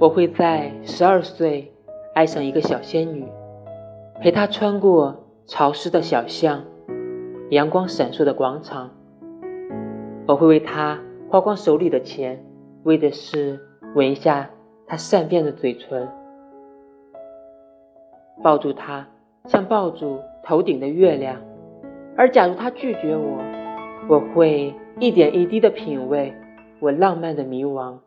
我会在十二岁爱上一个小仙女陪她穿过潮湿的小巷阳光闪烁的广场。我会为她花光手里的钱为的是吻一下她善变的嘴唇。抱住她像抱住头顶的月亮。而假如她拒绝我我会一点一滴的品味我浪漫的迷惘。